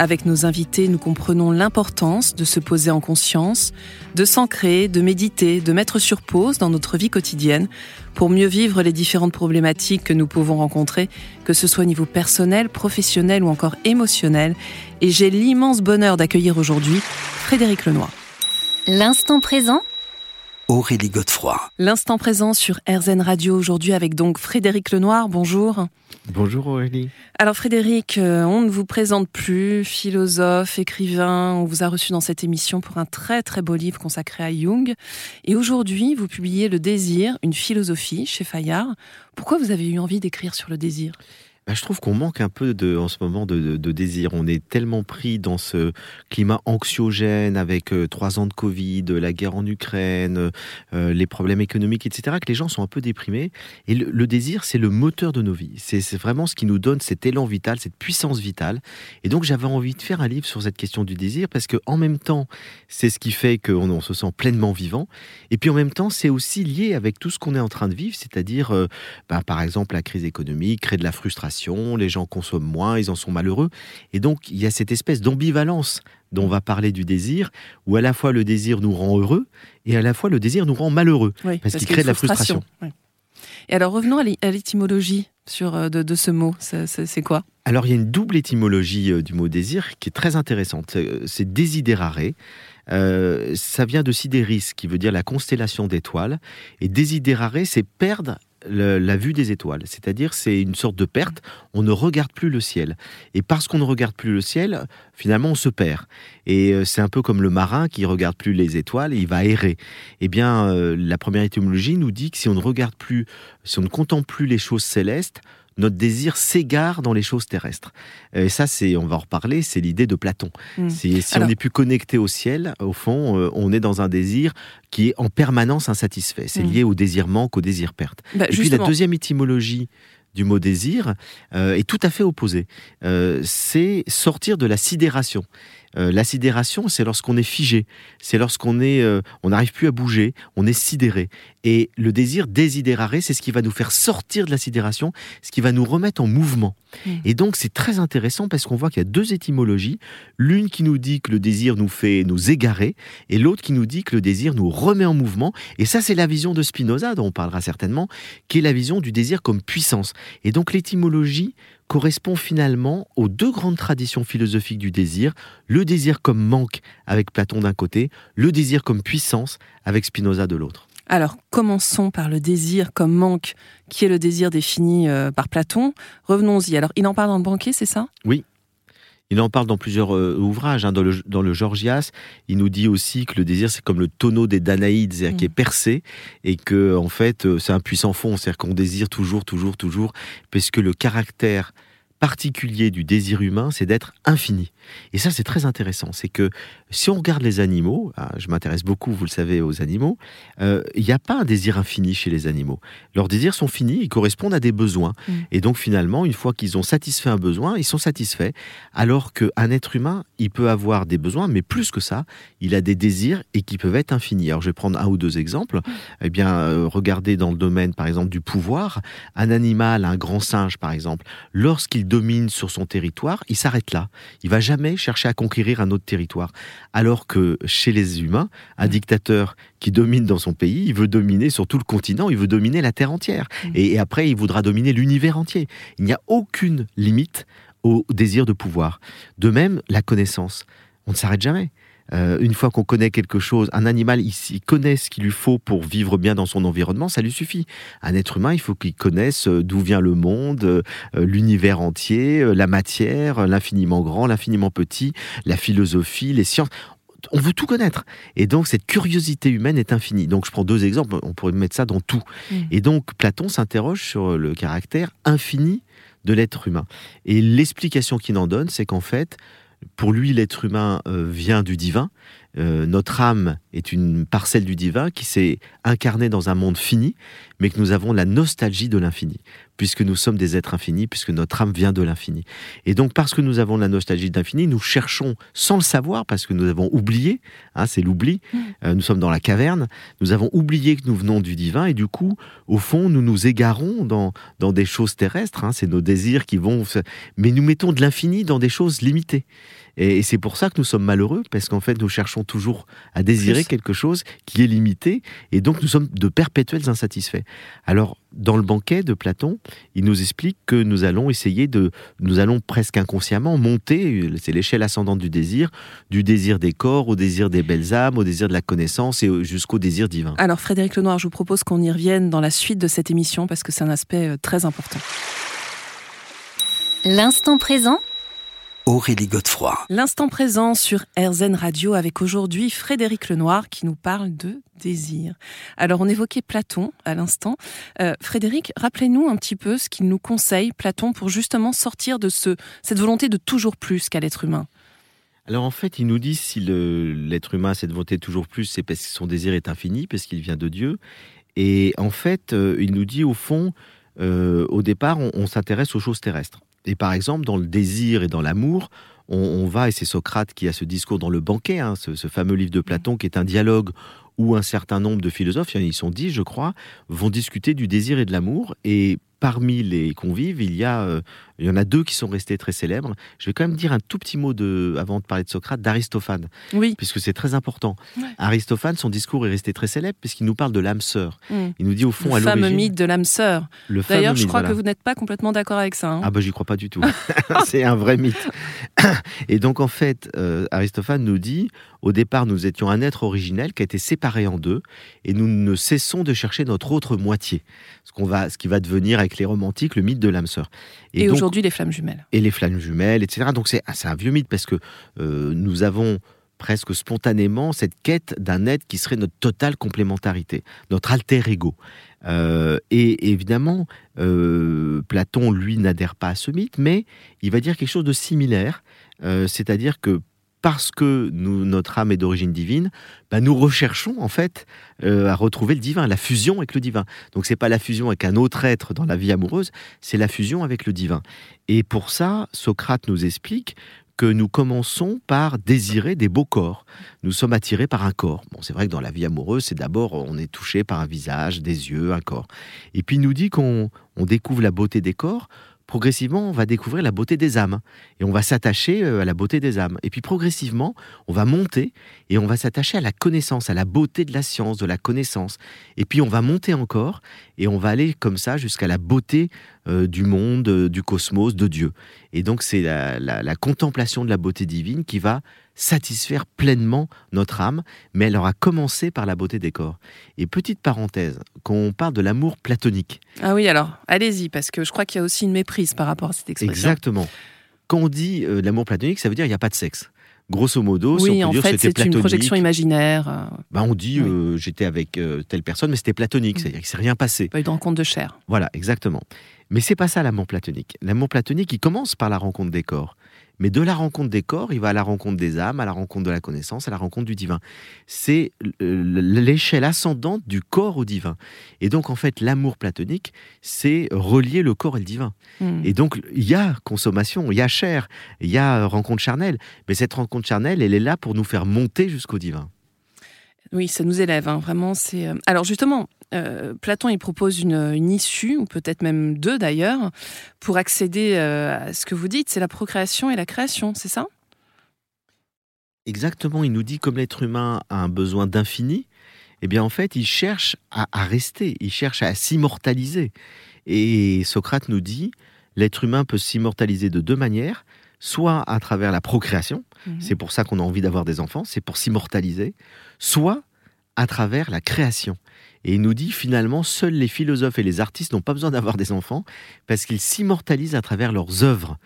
Avec nos invités, nous comprenons l'importance de se poser en conscience, de s'ancrer, de méditer, de mettre sur pause dans notre vie quotidienne pour mieux vivre les différentes problématiques que nous pouvons rencontrer, que ce soit au niveau personnel, professionnel ou encore émotionnel. Et j'ai l'immense bonheur d'accueillir aujourd'hui Frédéric Lenoir. L'instant présent Aurélie Godefroy. L'instant présent sur RZN Radio aujourd'hui avec donc Frédéric Lenoir. Bonjour. Bonjour Aurélie. Alors Frédéric, euh, on ne vous présente plus, philosophe, écrivain. On vous a reçu dans cette émission pour un très très beau livre consacré à Jung. Et aujourd'hui, vous publiez Le désir, une philosophie chez Fayard. Pourquoi vous avez eu envie d'écrire sur le désir? Bah, je trouve qu'on manque un peu en ce moment de, désir. On est tellement pris dans ce climat anxiogène avec euh, trois ans de Covid, la guerre en Ukraine, euh, les problèmes économiques, etc., que les gens sont un peu déprimés. Et le, désir, c'est le moteur de nos vies. C'est vraiment ce qui nous donne cet élan vital, cette puissance vitale. Et donc, j'avais envie de faire un livre sur cette question du désir parce que, en même temps, c'est ce qui fait qu'on on se sent pleinement vivant. Et puis, en même temps, c'est aussi lié avec tout ce qu'on est en train de vivre, c'est-à-dire, euh, bah, par exemple, la crise économique, crée de la frustration les gens consomment moins, ils en sont malheureux. Et donc, il y a cette espèce d'ambivalence dont on va parler du désir, où à la fois le désir nous rend heureux et à la fois le désir nous rend malheureux, parce, qu'il crée de la frustration. Et alors revenons à l'étymologie sur, euh, de, ce mot, c'est quoi? Alors il y a une double étymologie euh, du mot désir qui est très intéressante. C'est désidérare. Euh, ça vient de sidéris, qui veut dire la constellation d'étoiles. Et désidérare, c'est perdre la vue des étoiles. C'est-à-dire, c'est une sorte de perte. On ne regarde plus le ciel. Et parce qu'on ne regarde plus le ciel, finalement, on se perd. Et euh, c'est un peu comme le marin qui regarde plus les étoiles et il va errer. Eh bien, euh, la première étymologie nous dit que si on ne regarde plus, si on ne contemple plus les choses célestes, notre désir s'égare dans les choses terrestres. Et ça, c'est, on va en reparler, c'est l'idée de Platon. Hmm. Si on n'est plus connecté au ciel, au fond, euh, on est dans un désir qui est en permanence insatisfait. C'est hmm. lié au désir manque, au désir perte. Bah, Et puis la deuxième étymologie du mot désir euh, est tout à fait opposée. Euh, c'est sortir de la sidération. Euh, la sidération, c'est lorsqu'on est figé, c'est lorsqu'on est, euh, on n'arrive plus à bouger, on est sidéré. Et le désir désidéraré, c'est ce qui va nous faire sortir de la sidération, ce qui va nous remettre en mouvement. Mmh. Et donc c'est très intéressant parce qu'on voit qu'il y a deux étymologies, l'une qui nous dit que le désir nous fait nous égarer, et l'autre qui nous dit que le désir nous remet en mouvement. Et ça, c'est la vision de Spinoza, dont on parlera certainement, qui est la vision du désir comme puissance. Et donc l'étymologie correspond finalement aux deux grandes traditions philosophiques du désir, le désir comme manque avec Platon d'un côté, le désir comme puissance avec Spinoza de l'autre. Alors, commençons par le désir comme manque, qui est le désir défini euh, par Platon. Revenons-y. Alors, il en parle dans le banquet, c'est ça? Oui, il en parle dans plusieurs euh, ouvrages. Hein. Dans, le, dans, le, Georgias, il nous dit aussi que le désir, c'est comme le tonneau des Danaïdes, c'est-à-dire qui est mm. percé, et que en fait, euh, c'est un puissant fond, c'est-à-dire qu'on désire toujours, toujours, toujours, parce que le caractère particulier du désir humain, c'est d'être infini. Et ça, c'est très intéressant. C'est que si on regarde les animaux, ah, je m'intéresse beaucoup, vous le savez, aux animaux, euh, il n'y a pas un désir infini chez les animaux. Leurs désirs sont finis, ils correspondent à des besoins. Mm. Et donc, finalement, une fois qu'ils ont satisfait un besoin, ils sont satisfaits. Alors qu'un être humain, il peut avoir des besoins, mais plus que ça, il a des désirs et qui peuvent être infinis. Alors, je vais prendre un ou deux exemples. Mm. Eh bien, euh, regardez dans le domaine, par exemple, du pouvoir. Un animal, un grand singe, par exemple, lorsqu'il domine sur son territoire, il s'arrête là. Il va jamais chercher à conquérir un autre territoire. Alors que chez les humains, un mm. dictateur qui domine dans son pays, il veut dominer sur tout le continent, il veut dominer la terre entière. Mm. Et, après, il voudra dominer l'univers entier. Il n'y a aucune limite au désir de pouvoir. De même, la connaissance. On ne s'arrête jamais. Euh, une fois qu'on connaît quelque chose, un animal, il, connaît ce qu'il lui faut pour vivre bien dans son environnement, ça lui suffit. Un être humain, il faut qu'il connaisse euh, d'où vient le monde, euh, l'univers entier, la matière, l'infiniment grand, l'infiniment petit, la philosophie, les sciences on veut tout connaître. Et donc, cette curiosité humaine est infinie. Donc, je prends deux exemples, on pourrait mettre ça dans tout. Mm. Et donc, Platon s'interroge sur le caractère infini de l'être humain. Et l'explication qu'il en donne, c'est qu'en fait, pour lui, l'être humain euh, vient du divin, euh, notre âme est une parcelle du divin qui s'est incarnée dans un monde fini, mais que nous avons la nostalgie de l'infini, puisque nous sommes des êtres infinis, puisque notre âme vient de l'infini. Et donc, parce que nous avons la nostalgie de l'infini, nous cherchons, sans le savoir, parce que nous avons oublié, hein, c'est l'oubli, Mm. euh, nous sommes dans la caverne, nous avons oublié que nous venons du divin, et du coup, au fond, nous nous égarons dans, dans des choses terrestres, hein, c'est nos désirs qui vont... Mais nous mettons de l'infini dans des choses limitées. Et, et c'est pour ça que nous sommes malheureux, parce qu'en fait, nous cherchons toujours à désirer quelque chose qui est limité, et donc nous sommes de perpétuels insatisfaits. Alors, dans le banquet de Platon, il nous explique que nous allons essayer de, nous allons presque inconsciemment monter, c'est l'échelle ascendante du désir, du désir des corps au désir des belles âmes, au désir de la connaissance et au- jusqu'au désir divin. Alors Frédéric Lenoir, je vous propose qu'on y revienne dans la suite de cette émission parce que c'est un aspect euh, très important. L'instant présent Aurélie Godefroy. L'instant présent sur RZN Radio avec aujourd'hui Frédéric Lenoir qui nous parle de désir. Alors on évoquait Platon à l'instant. Euh, Frédéric, rappelez-nous un petit peu ce qu'il nous conseille, Platon, pour justement sortir de ce, cette volonté de toujours plus qu'à l'être humain. Alors en fait, il nous dit si l'être humain a cette volonté de toujours plus, c'est parce que son désir est infini, parce qu'il vient de Dieu. Et en fait, euh, il nous dit au fond, euh, au départ, on, on s'intéresse aux choses terrestres. Et par exemple, dans le désir et dans l'amour, on, va, et c'est Socrate qui a ce discours dans le banquet, hein, ce, ce fameux livre de Platon, qui est un dialogue où un certain nombre de philosophes, ils sont dix, je crois, vont discuter du désir et de l'amour. Et parmi les convives, il y, a, euh, il y en a deux qui sont restés très célèbres. Je vais quand même dire un tout petit mot, de, avant de parler de Socrate, d'Aristophane, Oui. puisque c'est très important. Ouais. Aristophane, son discours est resté très célèbre, puisqu'il nous parle de l'âme sœur. Mm. Il nous dit au fond, à Le fameux mythe de l'âme sœur. le D'ailleurs, je crois voilà. que vous n'êtes pas complètement d'accord avec ça. hein. Ah bah j'y crois pas du tout. c'est un vrai mythe. Et donc en fait, euh, Aristophane nous dit, au départ nous étions un être originel qui a été séparé en deux, et nous ne cessons de chercher notre autre moitié, ce, qu'on va, ce qui va devenir avec les romantiques le mythe de l'âme sœur. Et, donc- les flammes jumelles. et les flammes jumelles, etc. Donc c'est un vieux mythe parce que euh, nous avons presque spontanément cette quête d'un être qui serait notre totale complémentarité, notre alter ego. Euh, et évidemment, euh, Platon, lui, n'adhère pas à ce mythe, mais il va dire quelque chose de similaire, c'est-à-dire que parce que nous, notre âme est d'origine divine, bah, nous recherchons en fait euh, à retrouver le divin, la fusion avec le divin. Donc c'est pas la fusion avec un autre être dans la vie amoureuse, c'est la fusion avec le divin. Et pour ça, Socrate nous explique que nous commençons par désirer des beaux corps. Nous sommes attirés par un corps. Bon, c'est vrai que dans la vie amoureuse, c'est d'abord on est touché par un visage, des yeux, un corps. Et puis il nous dit qu'on on découvre la beauté des corps. Progressivement, on va découvrir la beauté des âmes et on va s'attacher euh, à la beauté des âmes. Et puis progressivement, on va monter et on va s'attacher à la connaissance, à la beauté de la science, de la connaissance. Et puis on va monter encore et on va aller comme ça jusqu'à la beauté euh, du monde, euh, du cosmos, de Dieu. Et donc c'est la, la- la contemplation de la beauté divine qui va satisfaire pleinement notre âme, mais elle aura commencé par la beauté des corps. Et petite parenthèse, quand on parle de l'amour platonique, Ah oui, alors, allez-y, parce que je crois qu'il y a aussi une méprise par rapport à cette expression. exactement, quand on dit euh, l'amour platonique, ça veut dire qu'il n'y a pas de sexe. Grosso modo, si Oui, on en peut fait, c'était c'est une projection imaginaire, euh, bah, on dit Oui. euh, j'étais avec euh, telle personne, mais c'était platonique, Mm. c'est-à-dire qu'il ne s'est rien passé. pas eu de rencontre de chair. Voilà, exactement. Mais c'est pas ça l'amour platonique. L'amour platonique, il commence par la rencontre des corps. Mais de la rencontre des corps, il va à la rencontre des âmes, à la rencontre de la connaissance, à la rencontre du divin. C'est euh, l'échelle ascendante du corps au divin. Et donc, en fait, l'amour platonique, c'est relier le corps et le divin. Hmm. Et donc, il y a consommation, il y a chair, il y a rencontre charnelle. Mais cette rencontre charnelle, elle est là pour nous faire monter jusqu'au divin. Oui, ça nous élève, hein, vraiment. C'est euh, alors justement, euh, Platon il propose une, issue, ou peut-être même deux d'ailleurs, pour accéder euh, à ce que vous dites, c'est la procréation et la création, c'est ça? Exactement, il nous dit comme l'être humain a un besoin d'infini, eh bien en fait il cherche à, à rester, il cherche à s'immortaliser. Et Socrate nous dit, l'être humain peut s'immortaliser de deux manières, soit à travers la procréation, Mhm. c'est pour ça qu'on a envie d'avoir des enfants, c'est pour s'immortaliser, soit à travers la création. Et il nous dit finalement, seuls les philosophes et les artistes n'ont pas besoin d'avoir des enfants parce qu'ils s'immortalisent à travers leurs œuvres.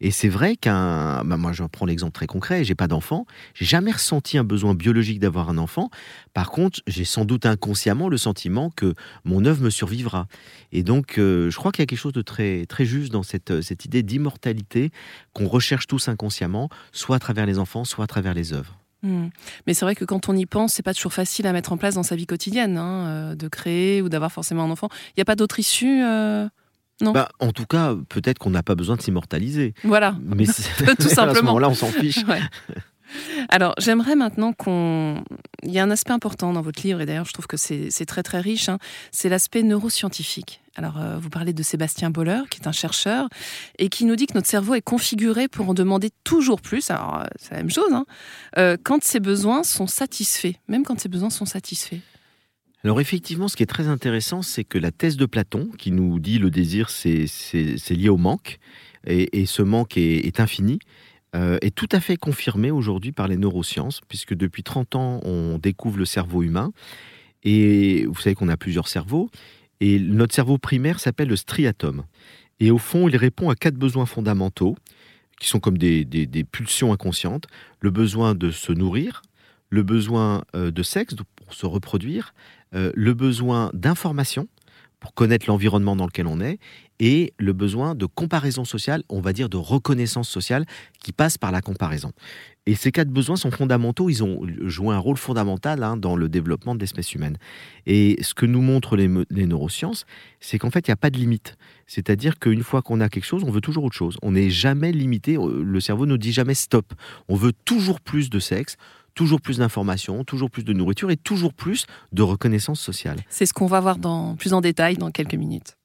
Et c'est vrai qu'un, bah, moi je prends l'exemple très concret, j'ai pas d'enfant, j'ai jamais ressenti un besoin biologique d'avoir un enfant. Par contre, j'ai sans doute inconsciemment le sentiment que mon œuvre me survivra. Et donc, euh, je crois qu'il y a quelque chose de très très juste dans cette euh, cette idée d'immortalité qu'on recherche tous inconsciemment, soit à travers les enfants, soit à travers les œuvres. Hmm. Mais c'est vrai que quand on y pense, c'est pas toujours facile à mettre en place dans sa vie quotidienne, hein, euh, de créer ou d'avoir forcément un enfant. Il n'y a pas d'autre issue Non. Bah, en tout cas, peut-être qu'on n'a pas besoin de s'immortaliser. Voilà. Mais tout simplement. à ce moment-là, on s'en fiche. Ouais. Alors, j'aimerais maintenant qu'on. Il y a un aspect important dans votre livre, et d'ailleurs, je trouve que c'est très très riche, hein. c'est l'aspect neuroscientifique. Alors, euh, vous parlez de Sébastien Boller, qui est un chercheur, et qui nous dit que notre cerveau est configuré pour en demander toujours plus. Alors, euh, c'est la même chose, hein, euh, quand ses besoins sont satisfaits, même quand ses besoins sont satisfaits. Alors effectivement, ce qui est très intéressant, c'est que la thèse de Platon, qui nous dit le désir, c'est lié au manque, et, ce manque est infini, euh, est tout à fait confirmé aujourd'hui par les neurosciences, puisque depuis 30 ans, on découvre le cerveau humain. Et vous savez qu'on a plusieurs cerveaux. Et notre cerveau primaire s'appelle le striatum. Et au fond, il répond à quatre besoins fondamentaux, qui sont comme des, pulsions inconscientes. Le besoin de se nourrir, le besoin euh, de sexe pour se reproduire, euh, le besoin d'information pour connaître l'environnement dans lequel on est, et le besoin de comparaison sociale, on va dire de reconnaissance sociale, qui passe par la comparaison. Et ces quatre besoins sont fondamentaux, ils ont joué un rôle fondamental hein, dans le développement de l'espèce humaine. Et ce que nous montrent les, neurosciences, c'est qu'en fait, il n'y a pas de limite. C'est-à-dire qu'une fois qu'on a quelque chose, on veut toujours autre chose. On n'est jamais limité, euh, le cerveau ne dit jamais stop. On veut toujours plus de sexe, toujours plus d'informations, toujours plus de nourriture et toujours plus de reconnaissance sociale. C'est ce qu'on va voir plus en détail dans quelques minutes.